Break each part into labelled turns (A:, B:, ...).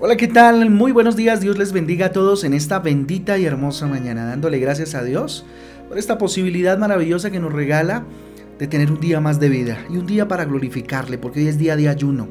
A: Hola, ¿qué tal? Muy buenos días, Dios les bendiga a todos en esta bendita y hermosa mañana, dándole gracias a Dios por esta posibilidad maravillosa que nos regala de tener un día más de vida y un día para glorificarle, porque hoy es día de ayuno.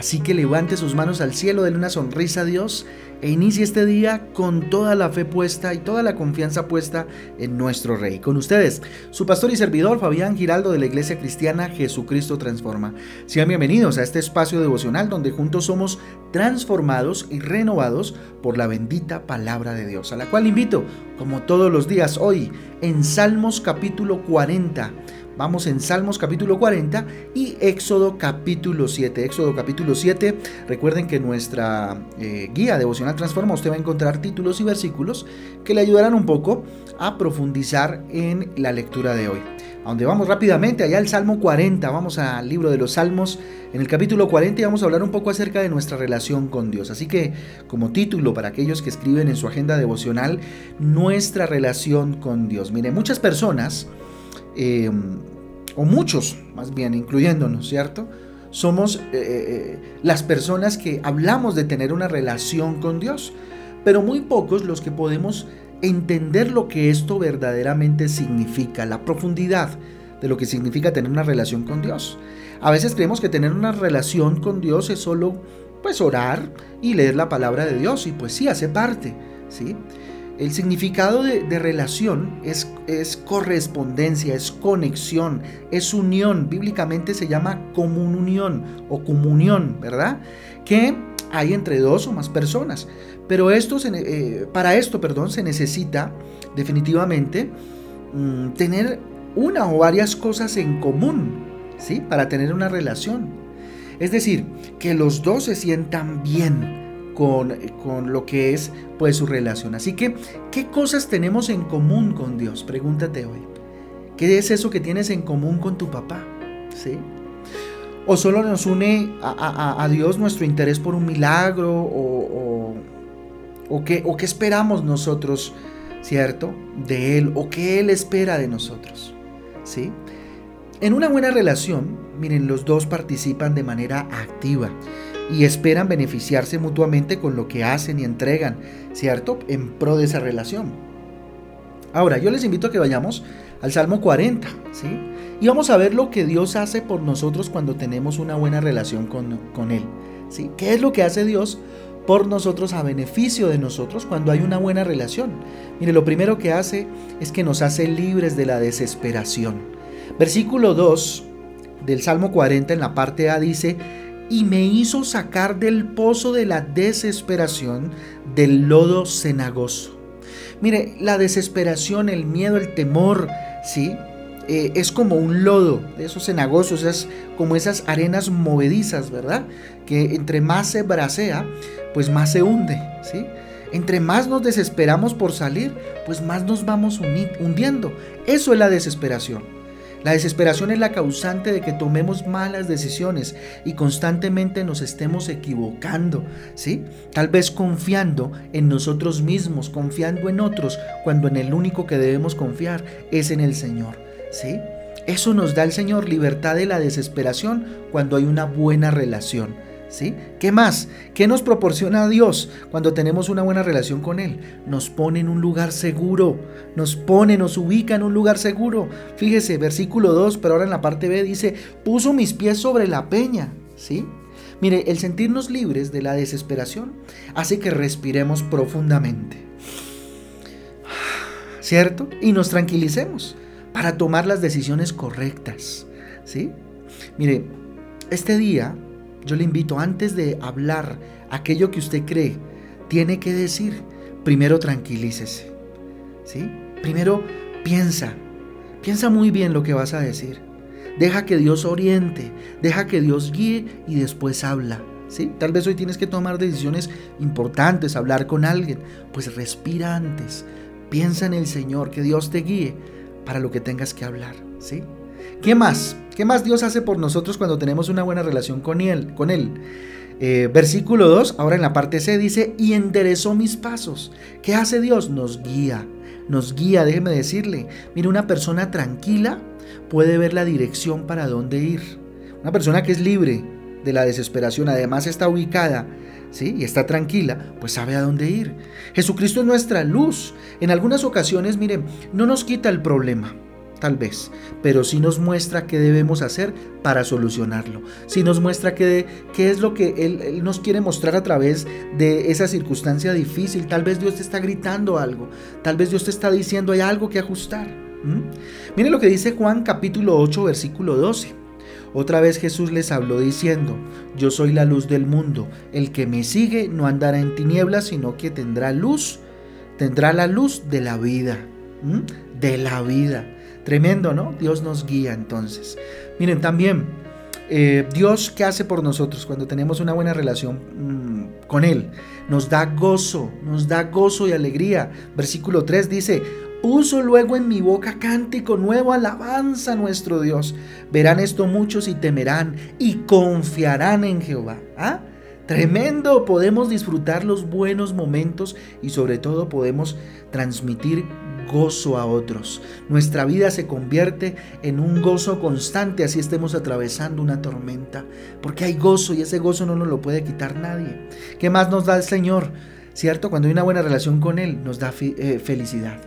A: Así que levante sus manos al cielo, denle una sonrisa a Dios e inicie este día con toda la fe puesta y toda la confianza puesta en nuestro Rey. Con ustedes, su pastor y servidor Fabián Giraldo de la Iglesia Cristiana Jesucristo Transforma. Sean bienvenidos a este espacio devocional donde juntos somos transformados y renovados por la bendita palabra de Dios, a la cual invito, como todos los días hoy, en Salmos capítulo 40 Vamos en Salmos capítulo 40 y Éxodo capítulo 7. Éxodo capítulo 7. Recuerden que nuestra eh, guía devocional Transforma usted va a encontrar títulos y versículos que le ayudarán un poco a profundizar en la lectura de hoy. A donde vamos rápidamente, allá al Salmo 40, vamos al libro de los Salmos, en el capítulo 40 y vamos a hablar un poco acerca de nuestra relación con Dios. Así que como título para aquellos que escriben en su agenda devocional, nuestra relación con Dios. Mire, muchas personas eh, o muchos más bien, incluyéndonos, ¿cierto? Somos eh, eh, las personas que hablamos de tener una relación con Dios, pero muy pocos los que podemos entender lo que esto verdaderamente significa, la profundidad de lo que significa tener una relación con Dios. A veces creemos que tener una relación con Dios es solo pues orar y leer la palabra de Dios y pues sí hace parte, ¿sí? El significado de, relación es, es, correspondencia, es conexión, es unión. Bíblicamente se llama comunión o comunión, ¿verdad? Que hay entre dos o más personas. Pero esto eh, para esto perdón, se necesita definitivamente mm, tener una o varias cosas en común, ¿sí? Para tener una relación. Es decir, que los dos se sientan bien, con, lo que es pues su relación. Así que, ¿qué cosas tenemos en común con Dios? Pregúntate hoy. ¿Qué es eso que tienes en común con tu papá? ¿Sí? ¿O solo nos une a, Dios nuestro interés por un milagro? ¿O, o, qué, ¿O qué esperamos nosotros, cierto? De Él. ¿O qué Él espera de nosotros? ¿Sí? En una buena relación, miren, los dos participan de manera activa y esperan beneficiarse mutuamente con lo que hacen y entregan, ¿cierto? En pro de esa relación. Ahora, yo les invito a que vayamos al Salmo 40, ¿sí? Y vamos a ver lo que Dios hace por nosotros cuando tenemos una buena relación con, con Él, ¿sí? ¿Qué es lo que hace Dios por nosotros a beneficio de nosotros cuando hay una buena relación? Mire, lo primero que hace es que nos hace libres de la desesperación. Versículo 2 del Salmo 40 en la parte A dice, y me hizo sacar del pozo de la desesperación, del lodo cenagoso. Mire, la desesperación, el miedo, el temor, ¿sí? Eh, es como un lodo, de esos cenagosos, es como esas arenas movedizas, ¿verdad? Que entre más se bracea, pues más se hunde, ¿sí? Entre más nos desesperamos por salir, pues más nos vamos hundiendo. Eso es la desesperación. La desesperación es la causante de que tomemos malas decisiones y constantemente nos estemos equivocando, ¿sí? Tal vez confiando en nosotros mismos, confiando en otros, cuando en el único que debemos confiar es en el Señor, ¿sí? Eso nos da el Señor libertad de la desesperación cuando hay una buena relación. ¿Sí? ¿Qué más? ¿Qué nos proporciona Dios cuando tenemos una buena relación con Él? Nos pone en un lugar seguro, nos pone, nos ubica en un lugar seguro. Fíjese, versículo 2, pero ahora en la parte B dice, puso mis pies sobre la peña, ¿sí? Mire, el sentirnos libres de la desesperación hace que respiremos profundamente, ¿cierto? Y nos tranquilicemos para tomar las decisiones correctas, ¿sí? Mire, este día yo le invito, antes de hablar aquello que usted cree, tiene que decir, primero tranquilícese. ¿Sí? Primero piensa, piensa muy bien lo que vas a decir. Deja que Dios oriente, deja que Dios guíe y después habla. ¿Sí? Tal vez hoy tienes que tomar decisiones importantes, hablar con alguien. Pues respira antes. Piensa en el Señor, que Dios te guíe para lo que tengas que hablar. ¿Sí? ¿Qué más? ¿Qué más Dios hace por nosotros cuando tenemos una buena relación con Él? Con él? Eh, versículo 2, ahora en la parte C dice, y enderezó mis pasos. ¿Qué hace Dios? Nos guía, nos guía, déjeme decirle. Mire, una persona tranquila puede ver la dirección para dónde ir. Una persona que es libre de la desesperación, además está ubicada ¿sí? y está tranquila, pues sabe a dónde ir. Jesucristo es nuestra luz. En algunas ocasiones, miren, no nos quita el problema, tal vez, pero sí nos muestra qué debemos hacer para solucionarlo. Sí nos muestra qué, qué es lo que él, nos quiere mostrar a través de esa circunstancia difícil. Tal vez Dios te está gritando algo, tal vez Dios te está diciendo hay algo que ajustar. Mire lo que dice Juan capítulo 8, versículo 12. Otra vez Jesús les habló diciendo, Yo soy la luz del mundo, el que me sigue no andará en tinieblas, sino que tendrá luz, tendrá la luz de la vida, de la vida. Tremendo, ¿no? Dios nos guía entonces. Miren, también, eh, Dios, ¿qué hace por nosotros cuando tenemos una buena relación mm, con Él? Nos da gozo, nos da gozo y alegría. Versículo 3 dice, Puso luego en mi boca cántico nuevo, alabanza a nuestro Dios. Verán esto muchos y temerán y confiarán en Jehová. ¿Ah? Tremendo, podemos disfrutar los buenos momentos y sobre todo podemos transmitir gozo a otros. Nuestra vida se convierte en un gozo constante así estemos atravesando una tormenta, porque hay gozo y ese gozo no nos lo puede quitar nadie. ¿Qué más nos da el Señor? ¿Cierto? Cuando hay una buena relación con Él, nos da eh, felicidad.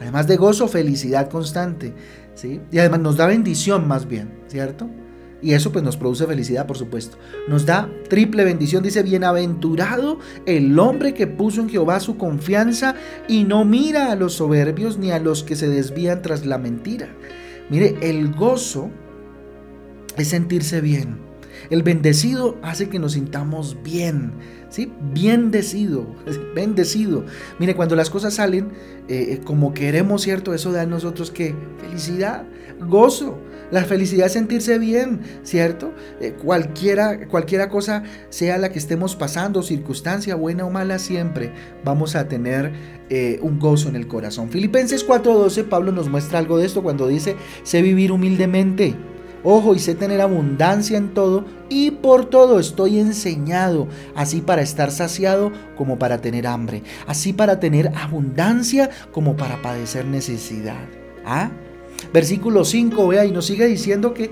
A: Además de gozo, felicidad constante, ¿sí? Y además nos da bendición más bien, ¿cierto? Y eso pues nos produce felicidad, por supuesto. Nos da triple bendición, dice, bienaventurado el hombre que puso en Jehová su confianza y no mira a los soberbios ni a los que se desvían tras la mentira. Mire, el gozo es sentirse bien. El bendecido hace que nos sintamos bien, ¿sí? Bendecido, bendecido. Mire, cuando las cosas salen eh, eh, como queremos, ¿cierto? Eso da a nosotros que felicidad, gozo. La felicidad es sentirse bien, ¿cierto? Eh, cualquiera, cualquiera cosa, sea la que estemos pasando, circunstancia buena o mala, siempre vamos a tener un gozo en el corazón. Filipenses 4:12, Pablo nos muestra algo de esto cuando dice, sé vivir humildemente Ojo, y sé tener abundancia en todo, y por todo estoy enseñado, así para estar saciado como para tener hambre, así para tener abundancia como para padecer necesidad. ¿Ah? Versículo 5, vea, y nos sigue diciendo que,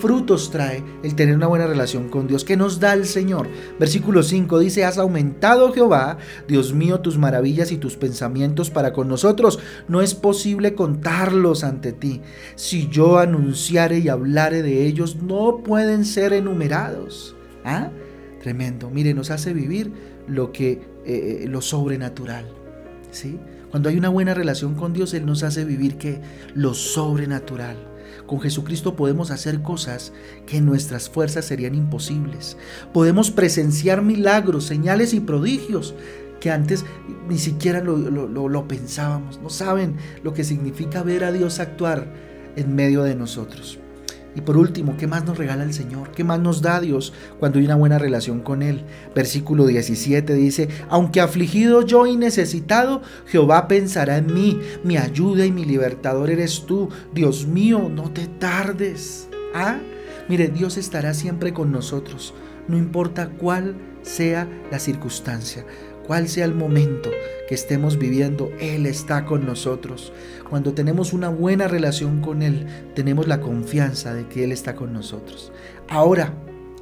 A: frutos trae el tener una buena relación con Dios, que nos da el Señor. Versículo 5 dice, has aumentado Jehová, Dios mío, tus maravillas y tus pensamientos para con nosotros. No es posible contarlos ante ti. Si yo anunciare y hablare de ellos, no pueden ser enumerados. ¿Ah? Tremendo. Mire, nos hace vivir lo que, eh, eh, lo sobrenatural. ¿Sí? Cuando hay una buena relación con Dios, Él nos hace vivir que lo sobrenatural. Con Jesucristo podemos hacer cosas que en nuestras fuerzas serían imposibles. Podemos presenciar milagros, señales y prodigios que antes ni siquiera lo, lo pensábamos. No saben lo que significa ver a Dios actuar en medio de nosotros. Y por último, ¿qué más nos regala el Señor? ¿Qué más nos da Dios cuando hay una buena relación con Él? Versículo 17 dice, aunque afligido yo y necesitado, Jehová pensará en mí, mi ayuda y mi libertador eres tú. Dios mío, no te tardes. ¿Ah? Mire, Dios estará siempre con nosotros, no importa cuál sea la circunstancia cuál sea el momento que estemos viviendo, Él está con nosotros. Cuando tenemos una buena relación con Él, tenemos la confianza de que Él está con nosotros. Ahora,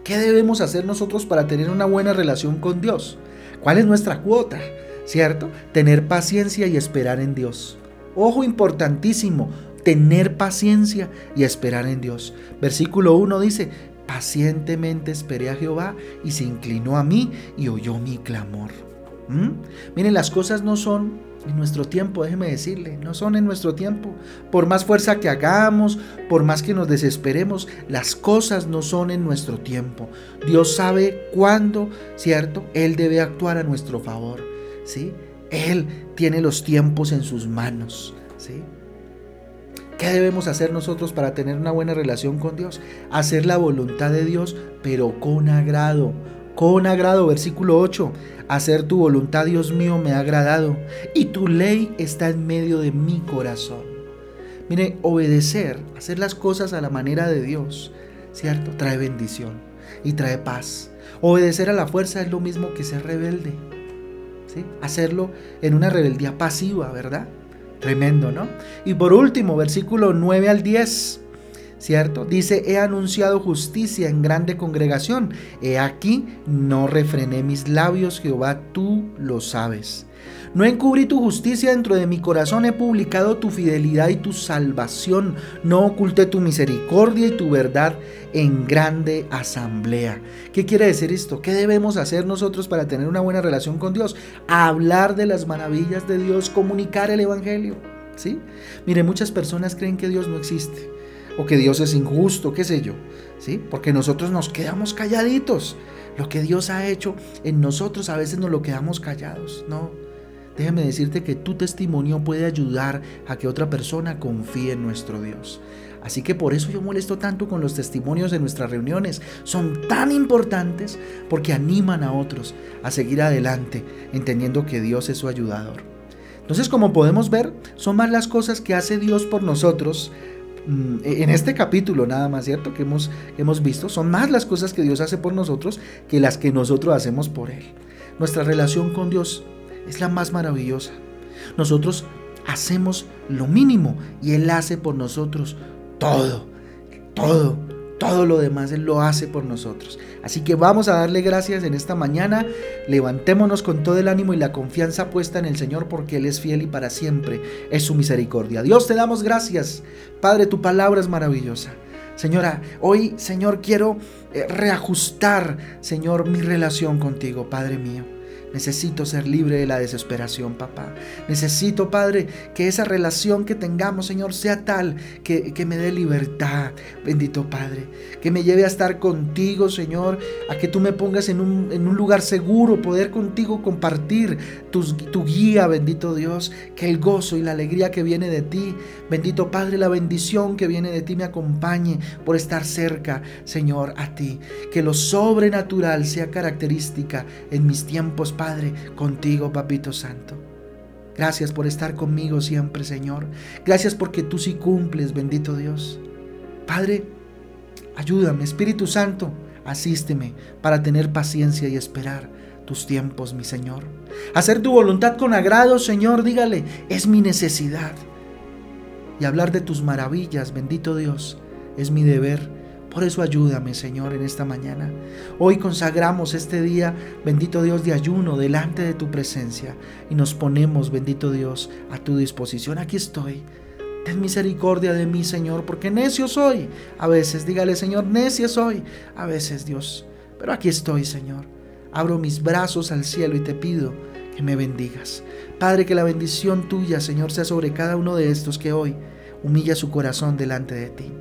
A: ¿qué debemos hacer nosotros para tener una buena relación con Dios? ¿Cuál es nuestra cuota? ¿Cierto? Tener paciencia y esperar en Dios. Ojo importantísimo, tener paciencia y esperar en Dios. Versículo 1 dice, pacientemente esperé a Jehová y se inclinó a mí y oyó mi clamor. ¿Mm? Miren, las cosas no son en nuestro tiempo, déjeme decirle, no son en nuestro tiempo. Por más fuerza que hagamos, por más que nos desesperemos, las cosas no son en nuestro tiempo. Dios sabe cuándo, ¿cierto? Él debe actuar a nuestro favor, ¿sí? Él tiene los tiempos en sus manos, ¿sí? ¿Qué debemos hacer nosotros para tener una buena relación con Dios? Hacer la voluntad de Dios, pero con agrado con agrado, versículo 8, hacer tu voluntad, Dios mío, me ha agradado, y tu ley está en medio de mi corazón. Mire, obedecer, hacer las cosas a la manera de Dios, ¿cierto? Trae bendición y trae paz. Obedecer a la fuerza es lo mismo que ser rebelde, ¿sí? Hacerlo en una rebeldía pasiva, ¿verdad? Tremendo, ¿no? Y por último, versículo 9 al 10. ¿Cierto? Dice, he anunciado justicia en grande congregación. He aquí, no refrené mis labios, Jehová, tú lo sabes. No encubrí tu justicia dentro de mi corazón, he publicado tu fidelidad y tu salvación. No oculté tu misericordia y tu verdad en grande asamblea. ¿Qué quiere decir esto? ¿Qué debemos hacer nosotros para tener una buena relación con Dios? Hablar de las maravillas de Dios, comunicar el Evangelio. ¿Sí? Mire, muchas personas creen que Dios no existe o que Dios es injusto, qué sé yo, ¿sí? Porque nosotros nos quedamos calladitos. Lo que Dios ha hecho en nosotros a veces nos lo quedamos callados, ¿no? Déjame decirte que tu testimonio puede ayudar a que otra persona confíe en nuestro Dios. Así que por eso yo molesto tanto con los testimonios de nuestras reuniones. Son tan importantes porque animan a otros a seguir adelante, entendiendo que Dios es su ayudador. Entonces, como podemos ver, son más las cosas que hace Dios por nosotros. Mm, en este capítulo nada más, ¿cierto? Que hemos, hemos visto, son más las cosas que Dios hace por nosotros que las que nosotros hacemos por Él. Nuestra relación con Dios es la más maravillosa. Nosotros hacemos lo mínimo y Él hace por nosotros todo, todo, todo lo demás Él lo hace por nosotros. Así que vamos a darle gracias en esta mañana. Levantémonos con todo el ánimo y la confianza puesta en el Señor porque Él es fiel y para siempre es su misericordia. Dios te damos gracias. Padre, tu palabra es maravillosa. Señora, hoy, Señor, quiero eh, reajustar, Señor, mi relación contigo, Padre mío. Necesito ser libre de la desesperación, papá. Necesito, Padre, que esa relación que tengamos, Señor, sea tal que, me dé libertad, bendito Padre. Que me lleve a estar contigo, Señor, a que tú me pongas en un, en un lugar seguro, poder contigo compartir tu guía, bendito Dios. Que el gozo y la alegría que viene de ti, bendito Padre, la bendición que viene de ti me acompañe por estar cerca, Señor, a ti. Que lo sobrenatural sea característica en mis tiempos, Padre, contigo, Papito Santo. Gracias por estar conmigo siempre, Señor. Gracias porque tú sí cumples, bendito Dios. Padre, ayúdame, Espíritu Santo, asísteme para tener paciencia y esperar tus tiempos, mi Señor. Hacer tu voluntad con agrado, Señor, dígale, es mi necesidad. Y hablar de tus maravillas, bendito Dios, es mi deber por eso ayúdame, Señor, en esta mañana. Hoy consagramos este día, bendito Dios, de ayuno delante de tu presencia y nos ponemos, bendito Dios, a tu disposición. Aquí estoy. Ten misericordia de mí, Señor, porque necio soy. A veces, dígale, Señor, necio soy. A veces, Dios. Pero aquí estoy, Señor. Abro mis brazos al cielo y te pido que me bendigas. Padre, que la bendición tuya, Señor, sea sobre cada uno de estos que hoy humilla su corazón delante de ti.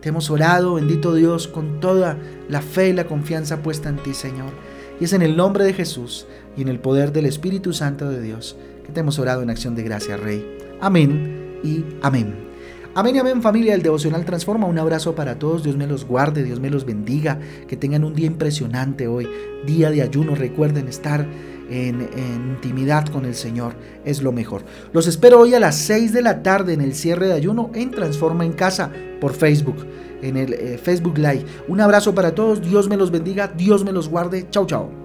A: Te hemos orado, bendito Dios, con toda la fe y la confianza puesta en ti, Señor. Y es en el nombre de Jesús y en el poder del Espíritu Santo de Dios que te hemos orado en acción de gracia, Rey. Amén y amén. Amén y amén familia del Devocional Transforma. Un abrazo para todos. Dios me los guarde, Dios me los bendiga. Que tengan un día impresionante hoy. Día de ayuno. Recuerden estar en, intimidad con el Señor. Es lo mejor. Los espero hoy a las 6 de la tarde en el cierre de ayuno en Transforma en Casa por Facebook. En el eh, Facebook Live. Un abrazo para todos. Dios me los bendiga. Dios me los guarde. Chau, chao.